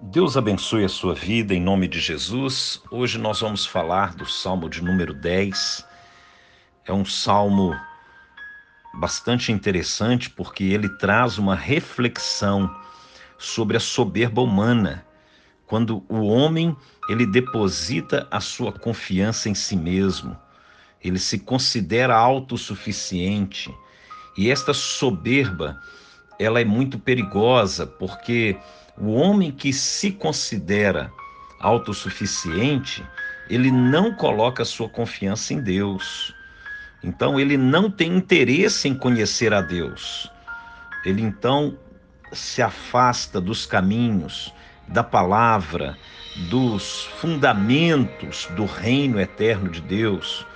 Deus abençoe a sua vida em nome de Jesus. Hoje nós vamos falar do Salmo de número 10. É um salmo bastante interessante porque ele traz uma reflexão sobre a soberba humana. Quando o homem ele deposita a sua confiança em si mesmo, ele se considera autossuficiente. E esta soberba, ela é muito perigosa porque o homem que se considera autossuficiente, ele não coloca sua confiança em Deus. Então ele não tem interesse em conhecer a Deus. Ele então se afasta dos caminhos, da palavra, dos fundamentos do reino eterno de Deus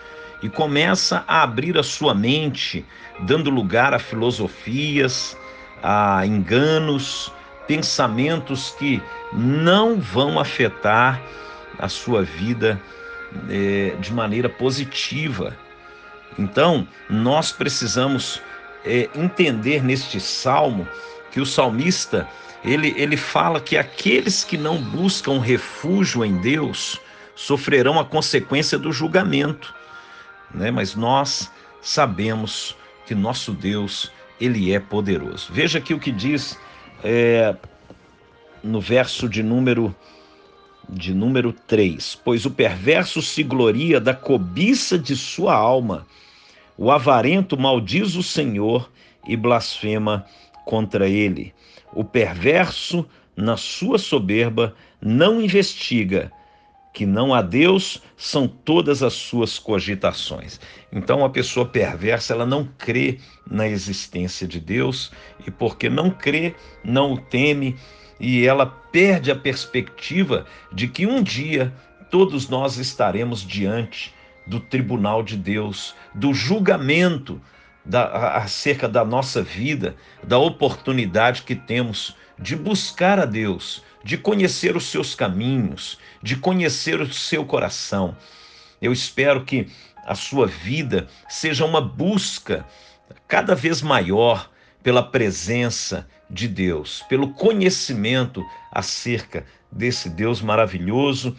e começa a abrir a sua mente, dando lugar a filosofias, a enganos, pensamentos que não vão afetar a sua vida é, de maneira positiva. Então, nós precisamos é, entender neste salmo que o salmista ele, ele fala que aqueles que não buscam refúgio em Deus sofrerão a consequência do julgamento, né? Mas nós sabemos que nosso Deus ele é poderoso. Veja aqui o que diz é, no verso de número de número 3, pois o perverso se gloria da cobiça de sua alma, o avarento maldiz o Senhor e blasfema contra ele. O perverso, na sua soberba, não investiga, que não há Deus são todas as suas cogitações. Então, a pessoa perversa, ela não crê na existência de Deus e porque não crê, não o teme e ela perde a perspectiva de que um dia todos nós estaremos diante do tribunal de Deus, do julgamento da, acerca da nossa vida, da oportunidade que temos de buscar a Deus, de conhecer os seus caminhos, de conhecer o seu coração. Eu espero que a sua vida seja uma busca cada vez maior pela presença de Deus, pelo conhecimento acerca desse Deus maravilhoso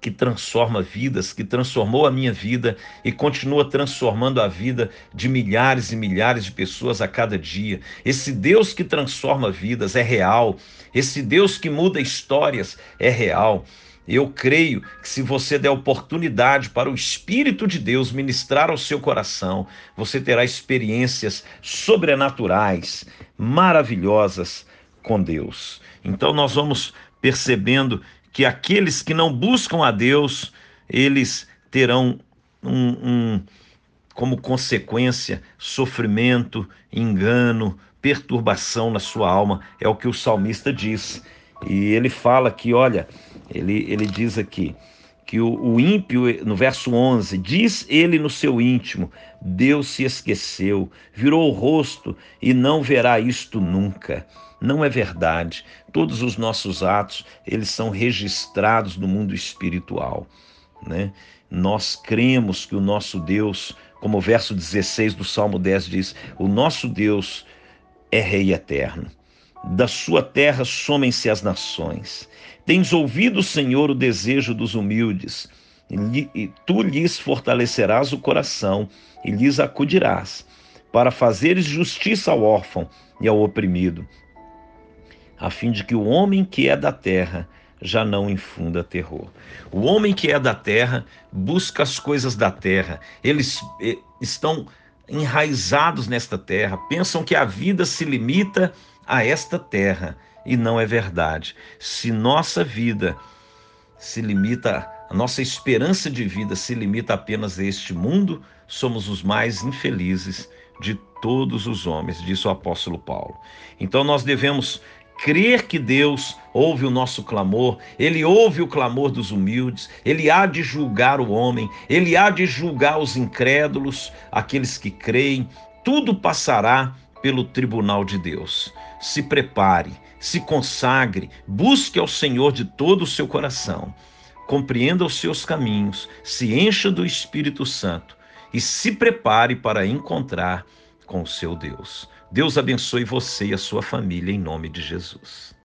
que transforma vidas, que transformou a minha vida e continua transformando a vida de milhares e milhares de pessoas a cada dia. Esse Deus que transforma vidas é real, esse Deus que muda histórias é real. Eu creio que se você der oportunidade para o Espírito de Deus ministrar ao seu coração, você terá experiências sobrenaturais, maravilhosas com Deus. Então nós vamos percebendo que aqueles que não buscam a Deus, eles terão um, um como consequência sofrimento, engano, perturbação na sua alma, é o que o salmista diz. E ele fala que, olha, ele, ele diz aqui que o, o ímpio, no verso 11, diz ele no seu íntimo: Deus se esqueceu, virou o rosto e não verá isto nunca. Não é verdade. Todos os nossos atos, eles são registrados no mundo espiritual, né? Nós cremos que o nosso Deus, como o verso 16 do Salmo 10 diz, o nosso Deus é rei eterno. Da sua terra somem-se as nações. Tens ouvido, Senhor, o desejo dos humildes, e tu lhes fortalecerás o coração e lhes acudirás, para fazeres justiça ao órfão e ao oprimido, a fim de que o homem que é da terra já não infunda terror. O homem que é da terra busca as coisas da terra, eles eh, estão enraizados nesta terra, pensam que a vida se limita a esta terra e não é verdade. Se nossa vida se limita, a nossa esperança de vida se limita apenas a este mundo, somos os mais infelizes de todos os homens, disse o apóstolo Paulo. Então nós devemos crer que Deus ouve o nosso clamor, ele ouve o clamor dos humildes, ele há de julgar o homem, ele há de julgar os incrédulos, aqueles que creem, tudo passará pelo tribunal de Deus. Se prepare, se consagre, busque ao Senhor de todo o seu coração, compreenda os seus caminhos, se encha do Espírito Santo e se prepare para encontrar com o seu Deus. Deus abençoe você e a sua família em nome de Jesus.